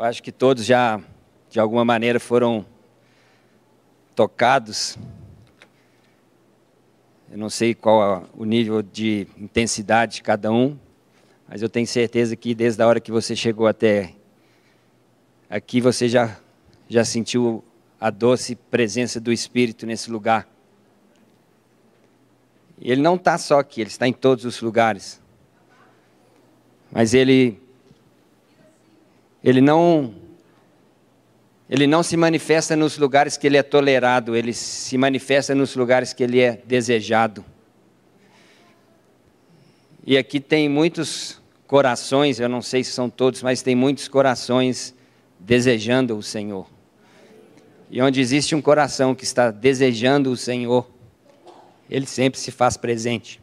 Eu acho que todos já, de alguma maneira, foram tocados. Eu não sei qual o nível de intensidade de cada um, mas eu tenho certeza que desde a hora que você chegou até aqui, você já, já sentiu a doce presença do Espírito nesse lugar. Ele não está só aqui, ele está em todos os lugares. Mas ele, ele não, ele não se manifesta nos lugares que ele é tolerado, ele se manifesta nos lugares que ele é desejado. E aqui tem muitos corações, eu não sei se são todos, mas tem muitos corações desejando o Senhor. E onde existe um coração que está desejando o Senhor, ele sempre se faz presente.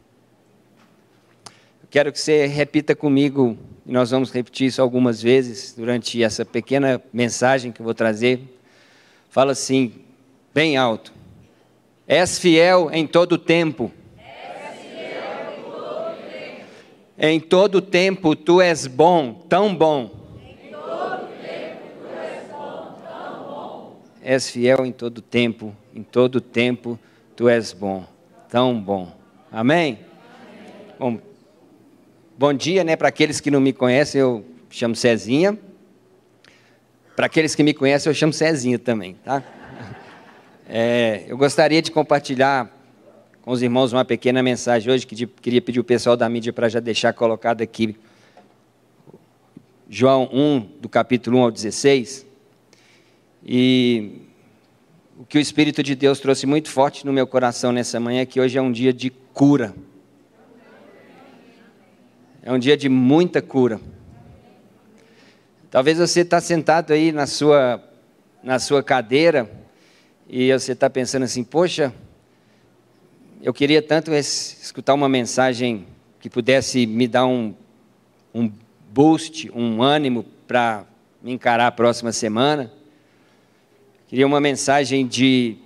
Quero que você repita comigo, e nós vamos repetir isso algumas vezes durante essa pequena mensagem que eu vou trazer. Fala assim, bem alto. És fiel em todo o tempo. Em todo tempo tu és bom, tão bom. Em todo tempo tu és bom, tão bom. És fiel em todo tempo, em todo tempo tu és bom tão bom. Amém? Bom, bom dia, né? Para aqueles que não me conhecem, eu chamo Cezinha. Para aqueles que me conhecem, eu chamo Cezinha também, tá? É, eu gostaria de compartilhar com os irmãos uma pequena mensagem hoje, que queria pedir o pessoal da mídia para já deixar colocado aqui. João 1, do capítulo 1 ao 16. E o que o Espírito de Deus trouxe muito forte no meu coração nessa manhã é que hoje é um dia de cura. É um dia de muita cura. Talvez você está sentado aí na sua, na sua cadeira e você está pensando assim, poxa, eu queria tanto escutar uma mensagem que pudesse me dar um, um boost, um ânimo para me encarar a próxima semana. Queria uma mensagem de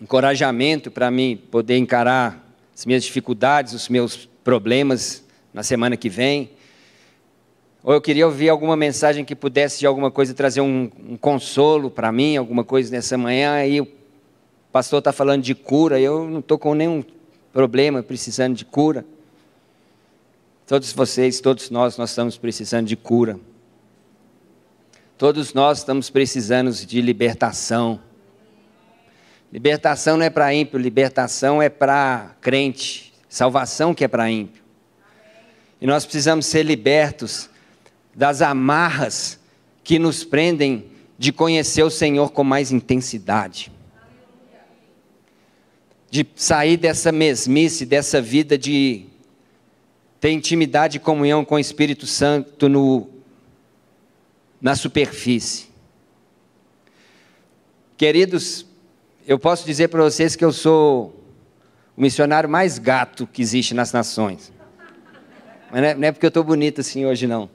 encorajamento para mim poder encarar as minhas dificuldades, os meus problemas na semana que vem. Ou eu queria ouvir alguma mensagem que pudesse de alguma coisa trazer um, um consolo para mim, alguma coisa nessa manhã. Aí o pastor está falando de cura, eu não estou com nenhum problema precisando de cura. Todos vocês, todos nós, nós estamos precisando de cura. Todos nós estamos precisando de libertação. Libertação não é para ímpio, libertação é para crente. Salvação que é para ímpio. E nós precisamos ser libertos das amarras que nos prendem de conhecer o Senhor com mais intensidade. De sair dessa mesmice, dessa vida de ter intimidade e comunhão com o Espírito Santo no na superfície. Queridos, eu posso dizer para vocês que eu sou o missionário mais gato que existe nas nações. Mas não é, não é porque eu estou bonito assim hoje, não.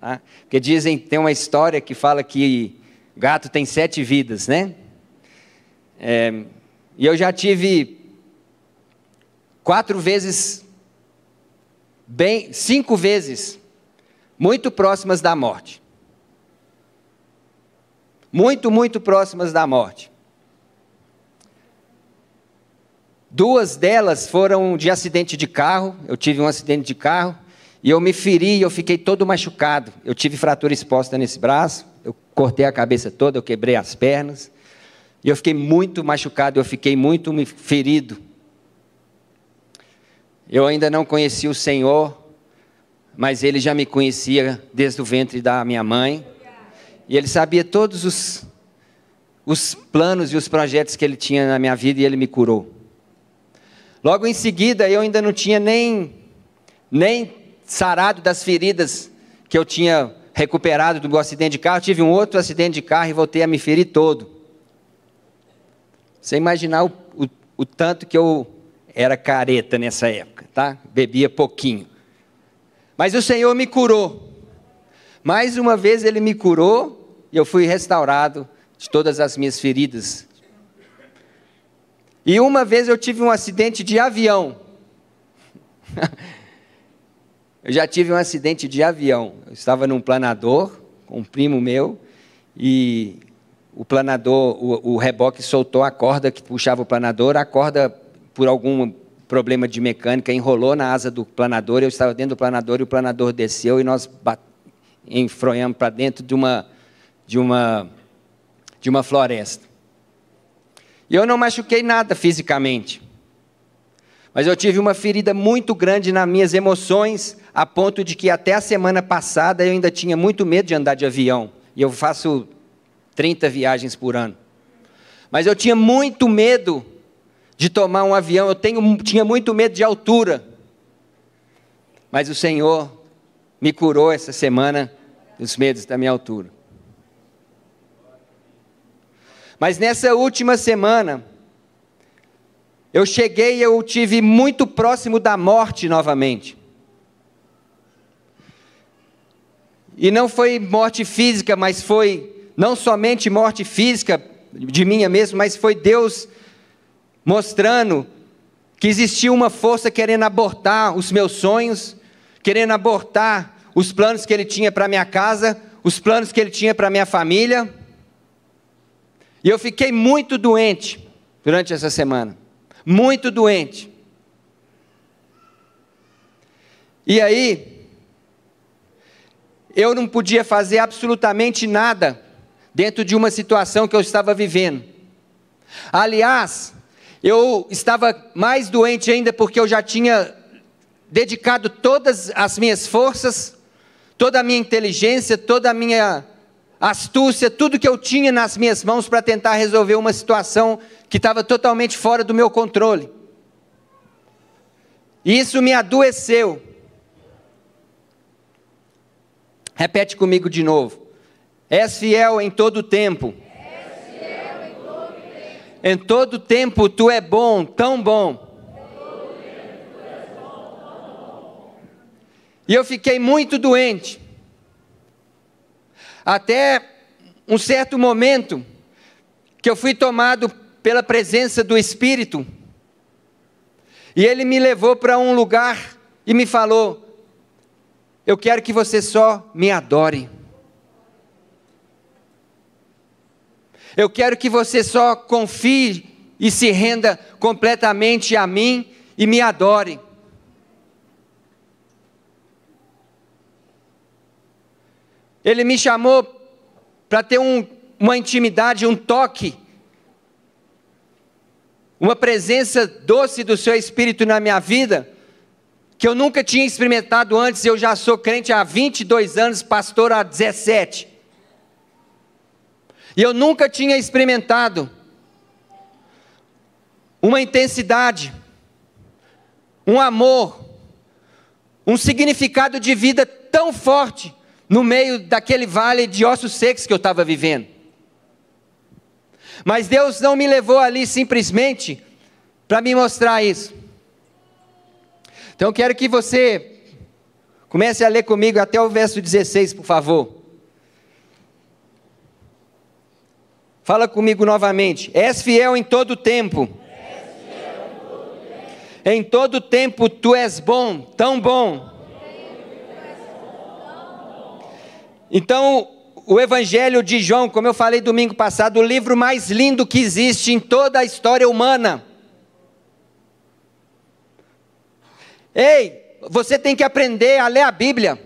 Tá? Porque dizem, tem uma história que fala que gato tem sete vidas, né? É, e eu já tive quatro vezes, bem, cinco vezes, muito próximas da morte muito, muito próximas da morte. Duas delas foram de acidente de carro, eu tive um acidente de carro, e eu me feri, eu fiquei todo machucado. Eu tive fratura exposta nesse braço, eu cortei a cabeça toda, eu quebrei as pernas, e eu fiquei muito machucado, eu fiquei muito ferido. Eu ainda não conhecia o Senhor, mas Ele já me conhecia desde o ventre da minha mãe. E ele sabia todos os, os planos e os projetos que ele tinha na minha vida e ele me curou. Logo em seguida, eu ainda não tinha nem, nem sarado das feridas que eu tinha recuperado do meu acidente de carro. Eu tive um outro acidente de carro e voltei a me ferir todo. Você imaginar o, o, o tanto que eu era careta nessa época, tá? Bebia pouquinho. Mas o Senhor me curou. Mais uma vez ele me curou e eu fui restaurado de todas as minhas feridas. E uma vez eu tive um acidente de avião. eu já tive um acidente de avião. Eu estava num planador com um primo meu, e o planador, o, o reboque soltou a corda que puxava o planador, a corda, por algum problema de mecânica, enrolou na asa do planador, eu estava dentro do planador e o planador desceu e nós enfronhamos para dentro de uma, de, uma, de uma floresta. E eu não machuquei nada fisicamente. Mas eu tive uma ferida muito grande nas minhas emoções, a ponto de que até a semana passada eu ainda tinha muito medo de andar de avião. E eu faço 30 viagens por ano. Mas eu tinha muito medo de tomar um avião, eu tenho, tinha muito medo de altura. Mas o Senhor me curou essa semana dos medos da minha altura. Mas nessa última semana, eu cheguei e eu tive muito próximo da morte novamente. E não foi morte física, mas foi não somente morte física de minha mesmo, mas foi Deus mostrando que existia uma força querendo abortar os meus sonhos, querendo abortar os planos que ele tinha para minha casa, os planos que ele tinha para minha família. E eu fiquei muito doente durante essa semana muito doente. E aí, eu não podia fazer absolutamente nada dentro de uma situação que eu estava vivendo. Aliás, eu estava mais doente ainda porque eu já tinha dedicado todas as minhas forças, toda a minha inteligência, toda a minha astúcia, tudo que eu tinha nas minhas mãos para tentar resolver uma situação que estava totalmente fora do meu controle. E isso me adoeceu. Repete comigo de novo. És fiel em todo tempo. Em todo tempo. Em todo tempo tu é bom, tão bom. E eu fiquei muito doente. Até um certo momento que eu fui tomado pela presença do Espírito. E ele me levou para um lugar e me falou: Eu quero que você só me adore. Eu quero que você só confie e se renda completamente a mim e me adore. Ele me chamou para ter um, uma intimidade, um toque, uma presença doce do Seu Espírito na minha vida, que eu nunca tinha experimentado antes. Eu já sou crente há 22 anos, pastor há 17. E eu nunca tinha experimentado uma intensidade, um amor, um significado de vida tão forte no meio daquele vale de ossos secos que eu estava vivendo. Mas Deus não me levou ali simplesmente para me mostrar isso. Então eu quero que você comece a ler comigo até o verso 16, por favor. Fala comigo novamente. És fiel em todo tempo. Em todo tempo tu és bom, tão bom Então, o Evangelho de João, como eu falei domingo passado, o livro mais lindo que existe em toda a história humana. Ei, você tem que aprender a ler a Bíblia.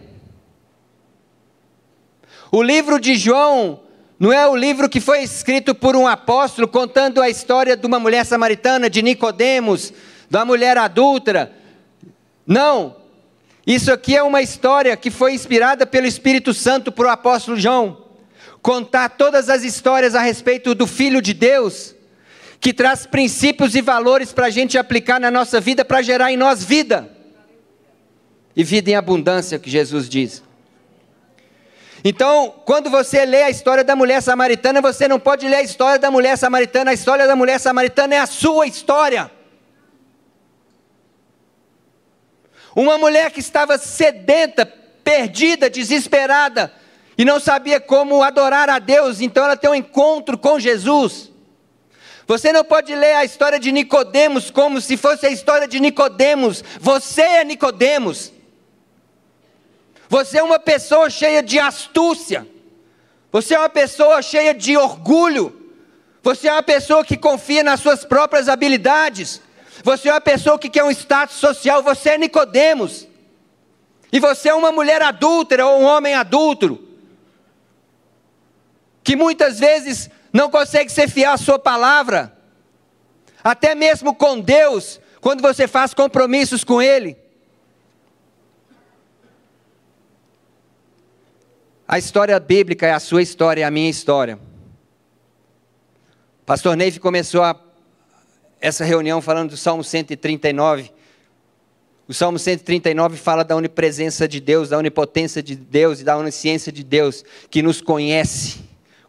O livro de João não é o livro que foi escrito por um apóstolo contando a história de uma mulher samaritana, de Nicodemos, da mulher adúltera. Não, isso aqui é uma história que foi inspirada pelo Espírito Santo para o apóstolo João. Contar todas as histórias a respeito do Filho de Deus, que traz princípios e valores para a gente aplicar na nossa vida, para gerar em nós vida. E vida em abundância, que Jesus diz. Então, quando você lê a história da mulher samaritana, você não pode ler a história da mulher samaritana, a história da mulher samaritana é a sua história. Uma mulher que estava sedenta, perdida, desesperada e não sabia como adorar a Deus, então ela tem um encontro com Jesus. Você não pode ler a história de Nicodemos como se fosse a história de Nicodemos. Você é Nicodemos. Você é uma pessoa cheia de astúcia, Você é uma pessoa cheia de orgulho. Você é uma pessoa que confia nas suas próprias habilidades. Você é uma pessoa que quer um status social. Você é Nicodemos. E você é uma mulher adúltera ou um homem adúltero. Que muitas vezes não consegue ser fiel à sua palavra. Até mesmo com Deus, quando você faz compromissos com Ele. A história bíblica é a sua história, é a minha história. Pastor Neif começou a, essa reunião falando do Salmo 139. O Salmo 139 fala da onipresença de Deus, da onipotência de Deus e da onisciência de Deus, que nos conhece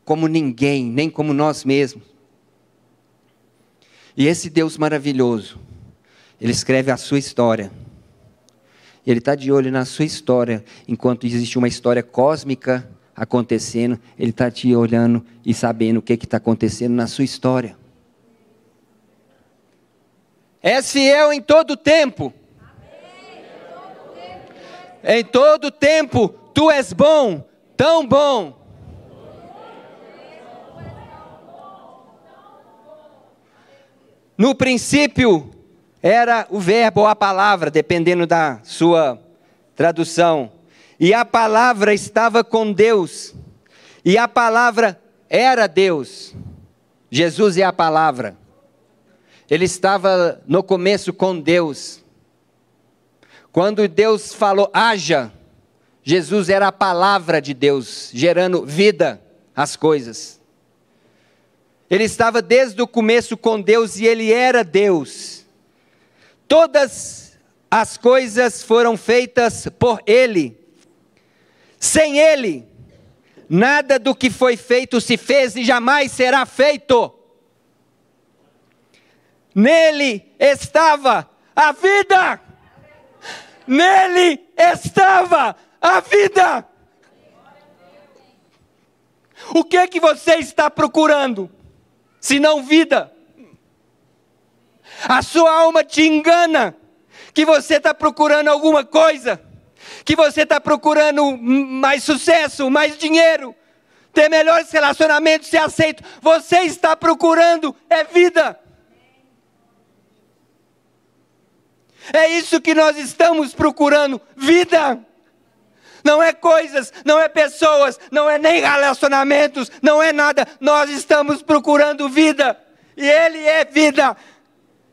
como ninguém, nem como nós mesmos. E esse Deus maravilhoso, Ele escreve a sua história. Ele está de olho na sua história, enquanto existe uma história cósmica acontecendo, Ele está te olhando e sabendo o que está acontecendo na sua história. És fiel em todo tempo. Em todo tempo, tu és bom, tão bom. No princípio, era o verbo ou a palavra, dependendo da sua tradução. E a palavra estava com Deus. E a palavra era Deus. Jesus é a palavra. Ele estava no começo com Deus. Quando Deus falou, haja, Jesus era a palavra de Deus, gerando vida às coisas. Ele estava desde o começo com Deus e ele era Deus. Todas as coisas foram feitas por Ele. Sem Ele, nada do que foi feito se fez e jamais será feito. Nele estava a vida. Nele estava a vida. O que é que você está procurando? Se não vida. A sua alma te engana que você está procurando alguma coisa, que você está procurando mais sucesso, mais dinheiro, ter melhores relacionamentos, ser aceito. Você está procurando é vida. É isso que nós estamos procurando: vida. Não é coisas, não é pessoas, não é nem relacionamentos, não é nada. Nós estamos procurando vida. E Ele é vida.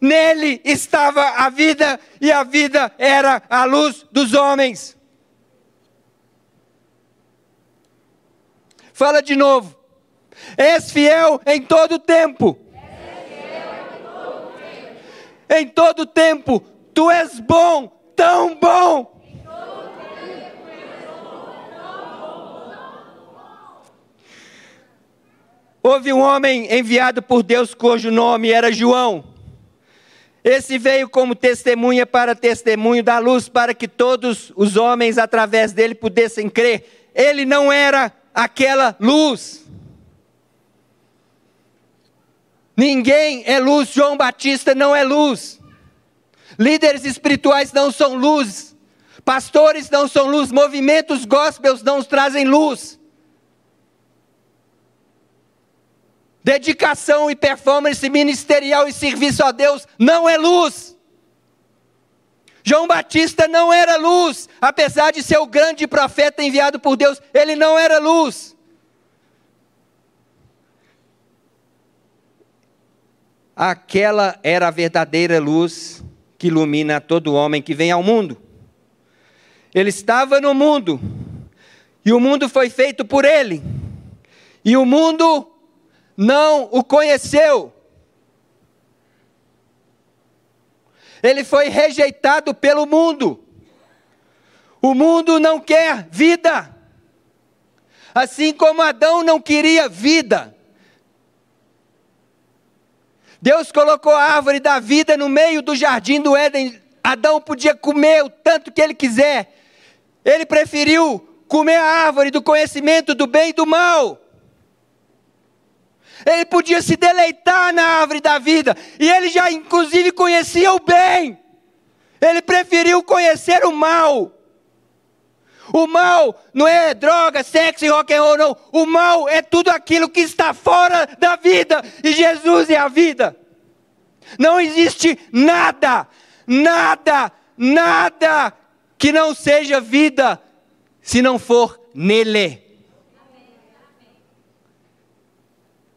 Nele estava a vida e a vida era a luz dos homens. Fala de novo. És fiel em todo tempo. Em todo tempo. Tu és bom, tão bom. Houve um homem enviado por Deus cujo nome era João. Esse veio como testemunha para testemunho da luz, para que todos os homens através dele pudessem crer. Ele não era aquela luz. Ninguém é luz, João Batista não é luz. Líderes espirituais não são luz. Pastores não são luz. Movimentos gospels não trazem luz. Dedicação e performance ministerial e serviço a Deus não é luz. João Batista não era luz, apesar de ser o grande profeta enviado por Deus, ele não era luz. Aquela era a verdadeira luz que ilumina todo homem que vem ao mundo. Ele estava no mundo, e o mundo foi feito por ele, e o mundo não o conheceu. Ele foi rejeitado pelo mundo. O mundo não quer vida. Assim como Adão não queria vida. Deus colocou a árvore da vida no meio do jardim do Éden. Adão podia comer o tanto que ele quiser. Ele preferiu comer a árvore do conhecimento do bem e do mal. Ele podia se deleitar na árvore da vida, e ele já inclusive conhecia o bem. Ele preferiu conhecer o mal. O mal não é droga, sexo e rock and roll, não. O mal é tudo aquilo que está fora da vida. E Jesus é a vida. Não existe nada, nada, nada que não seja vida se não for nele.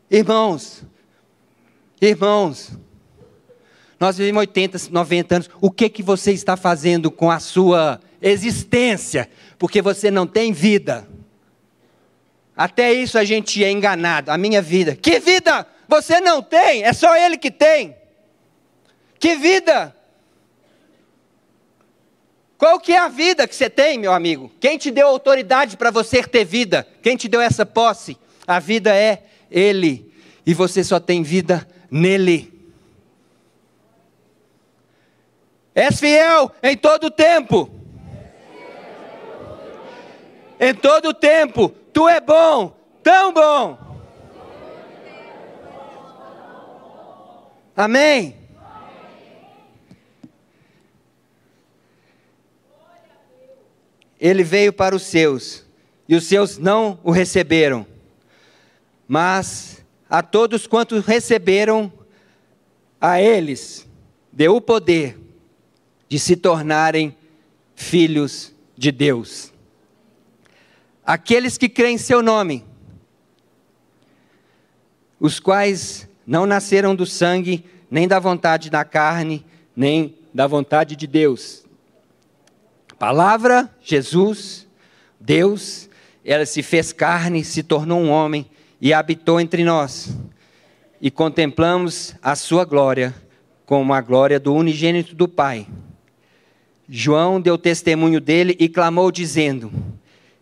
Irmãos, irmãos, nós vivemos 80, 90 anos. O que que você está fazendo com a sua existência? Porque você não tem vida. Até isso a gente é enganado. A minha vida. Que vida? Você não tem, é só ele que tem. Que vida? Qual que é a vida que você tem, meu amigo? Quem te deu autoridade para você ter vida? Quem te deu essa posse? A vida é ele. E você só tem vida nele. És fiel em todo o tempo. Em todo o tempo. Tu é bom, tão bom. Amém. Ele veio para os seus, e os seus não o receberam. Mas a todos quantos receberam, a eles deu o poder de se tornarem filhos de Deus. Aqueles que creem em seu nome, os quais não nasceram do sangue, nem da vontade da carne, nem da vontade de Deus. Palavra, Jesus, Deus, ela se fez carne, se tornou um homem e habitou entre nós. E contemplamos a sua glória como a glória do unigênito do Pai João deu testemunho dele e clamou, dizendo: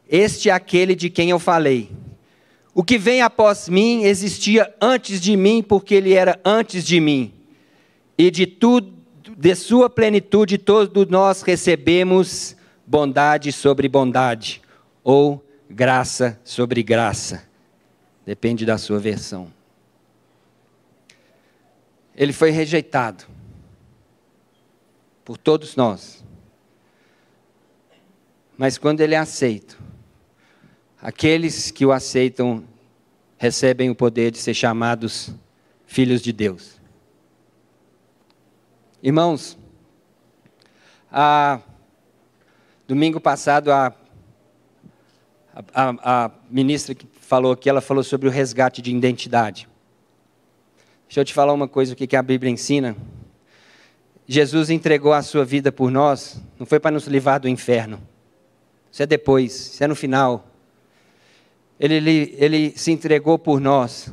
Este é aquele de quem eu falei. O que vem após mim existia antes de mim, porque ele era antes de mim. E de tudo, de sua plenitude, todos nós recebemos bondade sobre bondade, ou graça sobre graça. Depende da sua versão. Ele foi rejeitado por todos nós. Mas quando ele é aceito, aqueles que o aceitam recebem o poder de ser chamados filhos de Deus. Irmãos, a, domingo passado a, a, a ministra que falou aqui, ela falou sobre o resgate de identidade. Deixa eu te falar uma coisa o que a Bíblia ensina. Jesus entregou a sua vida por nós, não foi para nos livrar do inferno isso é depois, isso é no final. Ele, ele, ele se entregou por nós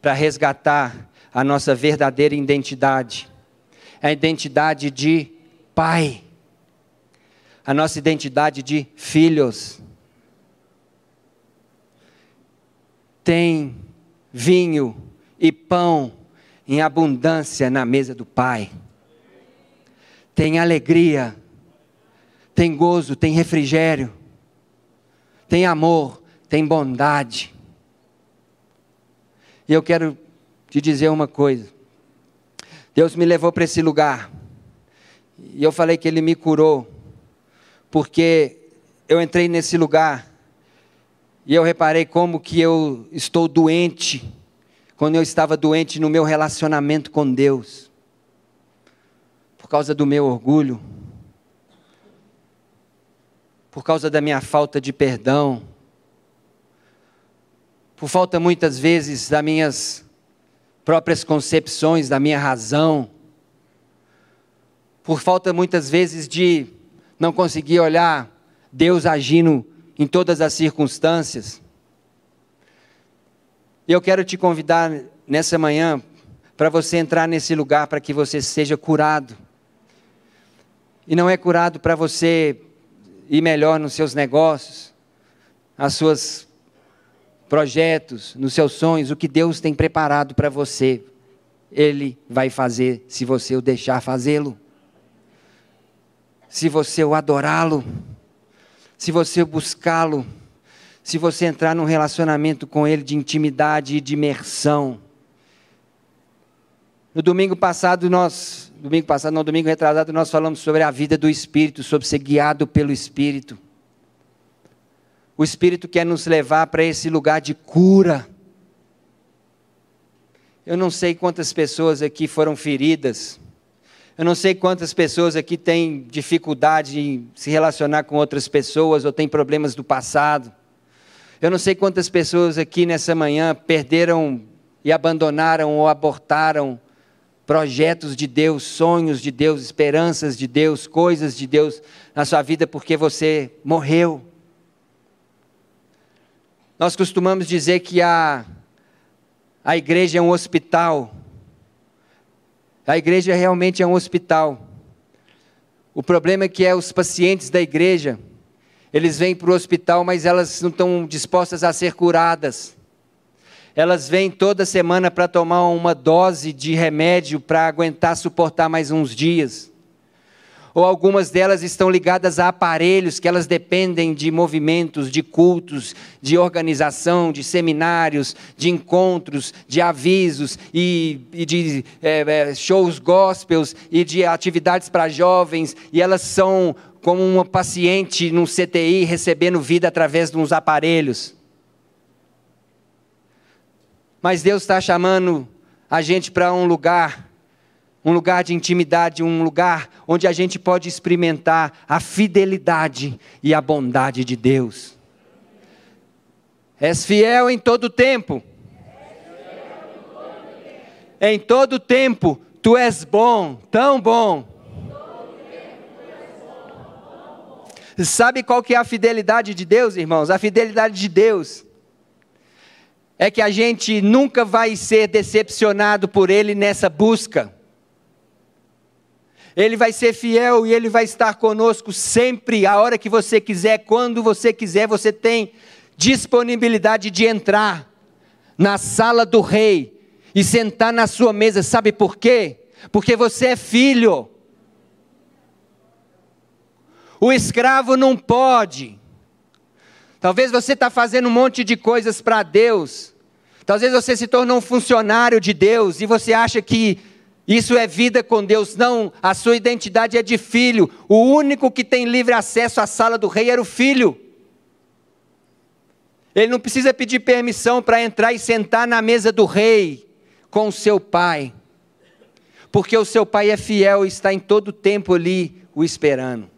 para resgatar a nossa verdadeira identidade, a identidade de pai, a nossa identidade de filhos. Tem vinho e pão em abundância na mesa do Pai. Tem alegria, tem gozo, tem refrigério tem amor, tem bondade. E eu quero te dizer uma coisa. Deus me levou para esse lugar. E eu falei que Ele me curou. Porque eu entrei nesse lugar. E eu reparei como que eu estou doente. Quando eu estava doente no meu relacionamento com Deus. Por causa do meu orgulho por causa da minha falta de perdão, por falta muitas vezes das minhas próprias concepções, da minha razão, por falta muitas vezes de não conseguir olhar Deus agindo em todas as circunstâncias. Eu quero te convidar nessa manhã para você entrar nesse lugar para que você seja curado. E não é curado para você ir melhor nos seus negócios, nos seus projetos, nos seus sonhos, o que Deus tem preparado para você, Ele vai fazer se você o deixar fazê-lo. Se você o adorá-lo, se você buscá-lo, se você entrar num relacionamento com Ele de intimidade e de imersão. No domingo passado nós domingo passado, não, domingo retrasado, nós falamos sobre a vida do Espírito, sobre ser guiado pelo Espírito. O Espírito quer nos levar para esse lugar de cura. Eu não sei quantas pessoas aqui foram feridas. Eu não sei quantas pessoas aqui têm dificuldade em se relacionar com outras pessoas ou têm problemas do passado. Eu não sei quantas pessoas aqui nessa manhã perderam e abandonaram ou abortaram projetos de Deus, sonhos de Deus, esperanças de Deus, coisas de Deus na sua vida porque você morreu. Nós costumamos dizer que a, a igreja é um hospital. A igreja realmente é um hospital. O problema é que é os pacientes da igreja eles vêm para o hospital, mas elas não estão dispostas a ser curadas. Elas vêm toda semana para tomar uma dose de remédio para aguentar suportar mais uns dias. Ou algumas delas estão ligadas a aparelhos que elas dependem de movimentos, de cultos, de organização, de seminários, de encontros, de avisos e, e de é, é shows gospels e de atividades para jovens, e elas são como uma paciente num CTI recebendo vida através de uns aparelhos. Mas Deus está chamando a gente para um lugar, um lugar de intimidade, um lugar onde a gente pode experimentar a fidelidade e a bondade de Deus. És fiel em todo tempo. Em todo tempo, tu és bom, tão bom Sabe qual que é a fidelidade de Deus, irmãos? A fidelidade de Deus é que a gente nunca vai ser decepcionado por Ele nessa busca. Ele vai ser fiel e Ele vai estar conosco sempre, a hora que você quiser, quando você quiser, você tem disponibilidade de entrar na sala do rei e sentar na sua mesa, sabe por quê? Porque você é filho. O escravo não pode. Talvez você está fazendo um monte de coisas para Deus. Talvez você se tornou um funcionário de Deus e você acha que isso é vida com Deus. Não, a sua identidade é de filho. O único que tem livre acesso à sala do rei era o filho. Ele não precisa pedir permissão para entrar e sentar na mesa do rei com o seu pai. Porque o seu pai é fiel e está em todo o tempo ali o esperando.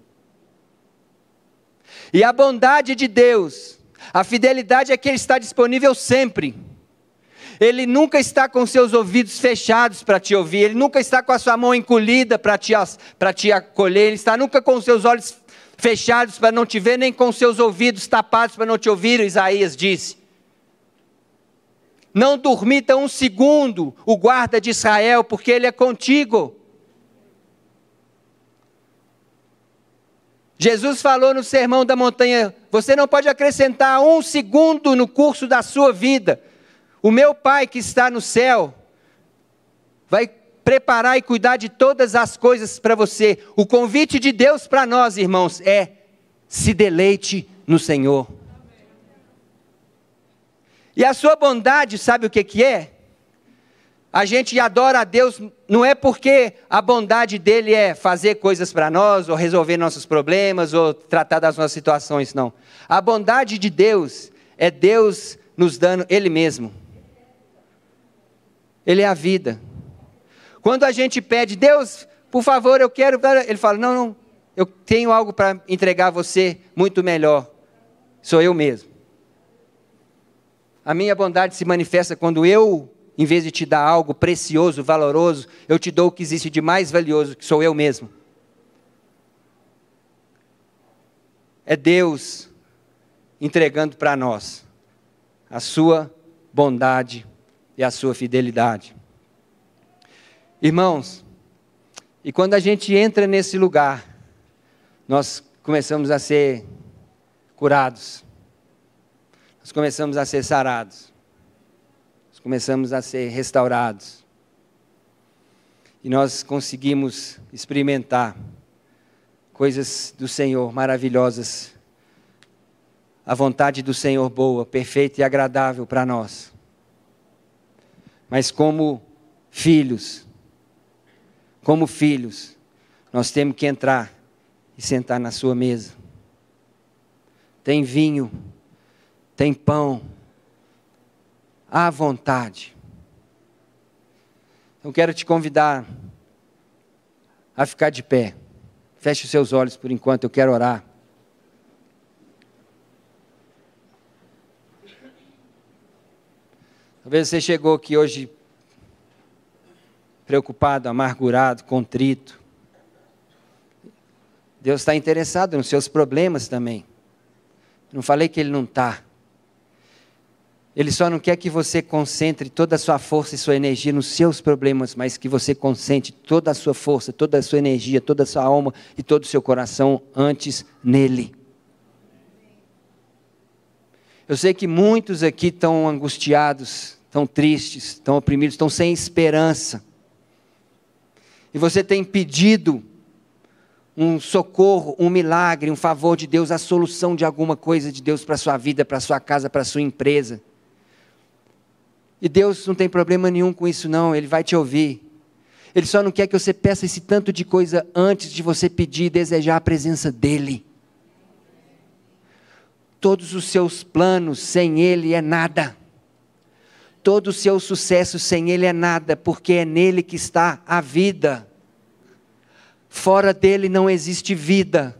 E a bondade de Deus, a fidelidade é que Ele está disponível sempre. Ele nunca está com seus ouvidos fechados para te ouvir, Ele nunca está com a sua mão encolhida para te, te acolher, Ele está nunca com seus olhos fechados para não te ver, nem com seus ouvidos tapados para não te ouvir, Isaías disse. Não dormita um segundo o guarda de Israel, porque ele é contigo. Jesus falou no Sermão da Montanha: você não pode acrescentar um segundo no curso da sua vida. O meu Pai que está no céu vai preparar e cuidar de todas as coisas para você. O convite de Deus para nós, irmãos, é: se deleite no Senhor. E a sua bondade, sabe o que, que é? A gente adora a Deus não é porque a bondade dele é fazer coisas para nós, ou resolver nossos problemas, ou tratar das nossas situações, não. A bondade de Deus é Deus nos dando Ele mesmo. Ele é a vida. Quando a gente pede, Deus, por favor, eu quero. Ele fala: não, não, eu tenho algo para entregar a você muito melhor. Sou eu mesmo. A minha bondade se manifesta quando eu em vez de te dar algo precioso, valoroso, eu te dou o que existe de mais valioso, que sou eu mesmo. É Deus entregando para nós a sua bondade e a sua fidelidade. Irmãos, e quando a gente entra nesse lugar, nós começamos a ser curados, nós começamos a ser sarados começamos a ser restaurados. E nós conseguimos experimentar coisas do Senhor maravilhosas. A vontade do Senhor boa, perfeita e agradável para nós. Mas como filhos, como filhos, nós temos que entrar e sentar na sua mesa. Tem vinho tem pão à vontade. Eu quero te convidar a ficar de pé. Feche os seus olhos por enquanto, eu quero orar. Talvez você chegou aqui hoje preocupado, amargurado, contrito. Deus está interessado nos seus problemas também. Não falei que Ele não está. Ele só não quer que você concentre toda a sua força e sua energia nos seus problemas, mas que você concentre toda a sua força, toda a sua energia, toda a sua alma e todo o seu coração antes nele. Eu sei que muitos aqui estão angustiados, estão tristes, estão oprimidos, estão sem esperança. E você tem pedido um socorro, um milagre, um favor de Deus, a solução de alguma coisa de Deus para a sua vida, para a sua casa, para a sua empresa. E Deus não tem problema nenhum com isso, não, Ele vai te ouvir. Ele só não quer que você peça esse tanto de coisa antes de você pedir e desejar a presença dEle. Todos os seus planos sem Ele é nada. Todo o seu sucesso sem Ele é nada, porque é nele que está a vida. Fora dele não existe vida.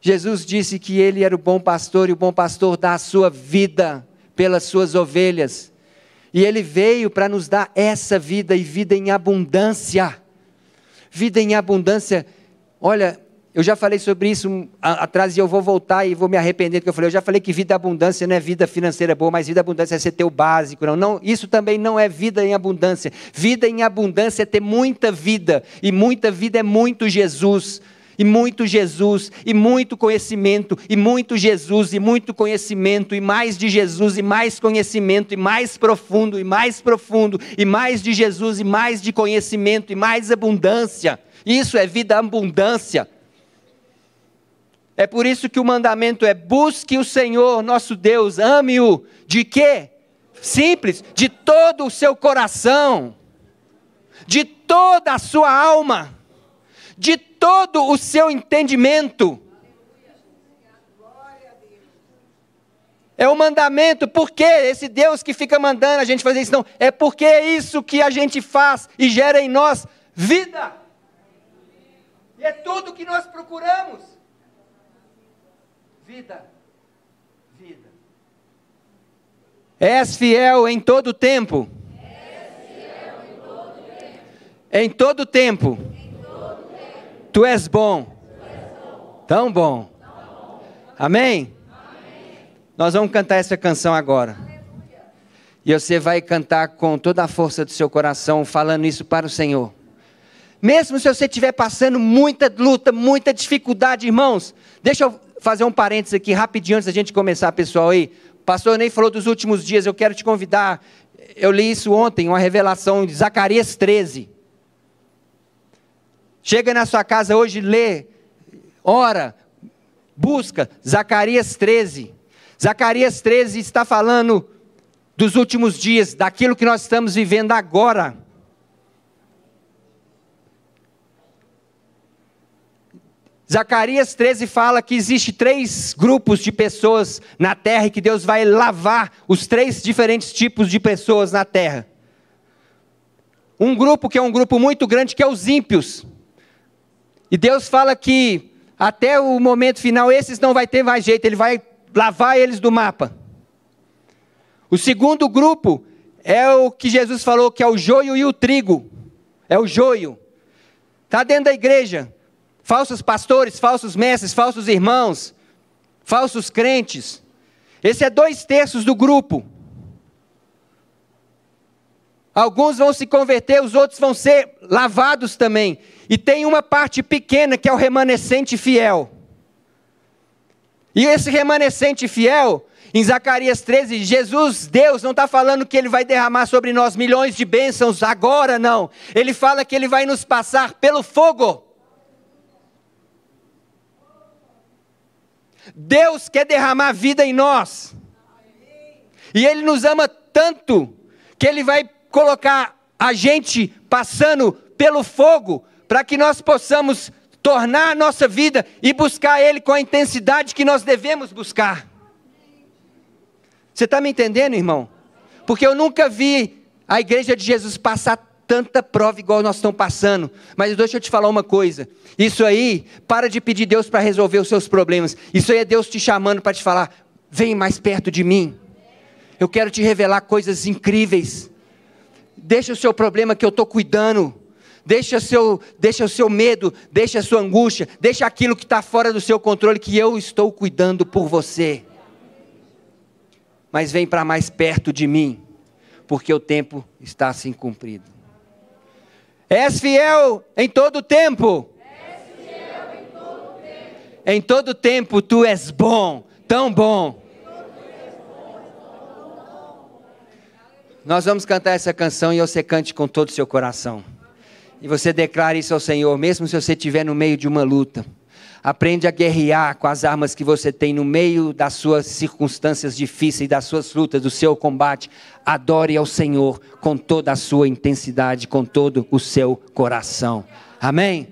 Jesus disse que ele era o bom pastor e o bom pastor dá a sua vida pelas suas ovelhas. E ele veio para nos dar essa vida e vida em abundância. Vida em abundância. Olha, eu já falei sobre isso atrás e eu vou voltar e vou me arrepender do que eu falei. Eu já falei que vida abundância não é vida financeira boa, mas vida abundância é ter o básico. Não, não, isso também não é vida em abundância. Vida em abundância é ter muita vida. E muita vida é muito Jesus e muito Jesus, e muito conhecimento, e muito Jesus, e muito conhecimento, e mais de Jesus, e mais conhecimento, e mais profundo, e mais profundo, e mais de Jesus, e mais de conhecimento, e mais abundância. Isso é vida abundância. É por isso que o mandamento é: busque o Senhor nosso Deus, ame-o. De quê? Simples, de todo o seu coração, de toda a sua alma, de todo o seu entendimento. É o mandamento, porque esse Deus que fica mandando a gente fazer isso, não, é porque é isso que a gente faz e gera em nós vida. E é tudo que nós procuramos. Vida. Vida. És fiel em todo tempo. És fiel em todo tempo. Em todo tempo Tu és bom. Tão bom. Amém? Nós vamos cantar essa canção agora. E você vai cantar com toda a força do seu coração, falando isso para o Senhor. Mesmo se você estiver passando muita luta, muita dificuldade, irmãos, deixa eu fazer um parênteses aqui rapidinho antes da gente começar, pessoal aí. Pastor nem falou dos últimos dias, eu quero te convidar. Eu li isso ontem, uma revelação de Zacarias 13. Chega na sua casa hoje, lê, ora, busca Zacarias 13. Zacarias 13 está falando dos últimos dias, daquilo que nós estamos vivendo agora. Zacarias 13 fala que existe três grupos de pessoas na terra e que Deus vai lavar os três diferentes tipos de pessoas na terra. Um grupo que é um grupo muito grande que é os ímpios. E Deus fala que até o momento final esses não vai ter mais jeito, ele vai lavar eles do mapa. O segundo grupo é o que Jesus falou que é o joio e o trigo. É o joio. Está dentro da igreja. Falsos pastores, falsos mestres, falsos irmãos, falsos crentes. Esse é dois terços do grupo. Alguns vão se converter, os outros vão ser lavados também. E tem uma parte pequena que é o remanescente fiel. E esse remanescente fiel, em Zacarias 13, Jesus, Deus, não está falando que Ele vai derramar sobre nós milhões de bênçãos agora, não. Ele fala que Ele vai nos passar pelo fogo. Deus quer derramar vida em nós. E Ele nos ama tanto que Ele vai colocar a gente passando pelo fogo, para que nós possamos tornar a nossa vida e buscar Ele com a intensidade que nós devemos buscar. Você está me entendendo, irmão? Porque eu nunca vi a igreja de Jesus passar tanta prova igual nós estamos passando. Mas deixa eu te falar uma coisa. Isso aí, para de pedir Deus para resolver os seus problemas. Isso aí é Deus te chamando para te falar: vem mais perto de mim. Eu quero te revelar coisas incríveis. Deixa o seu problema que eu estou cuidando. Deixa, seu, deixa o seu medo, deixa a sua angústia, deixa aquilo que está fora do seu controle, que eu estou cuidando por você mas vem para mais perto de mim, porque o tempo está assim cumprido. És fiel em todo tempo. Em todo tempo. Tempo tu és bom, tão bom. Nós vamos cantar essa canção e você cante com todo o seu coração. E você declare isso ao Senhor, mesmo se você estiver no meio de uma luta. Aprende a guerrear com as armas que você tem no meio das suas circunstâncias difíceis, das suas lutas, do seu combate. Adore ao Senhor com toda a sua intensidade, com todo o seu coração. Amém?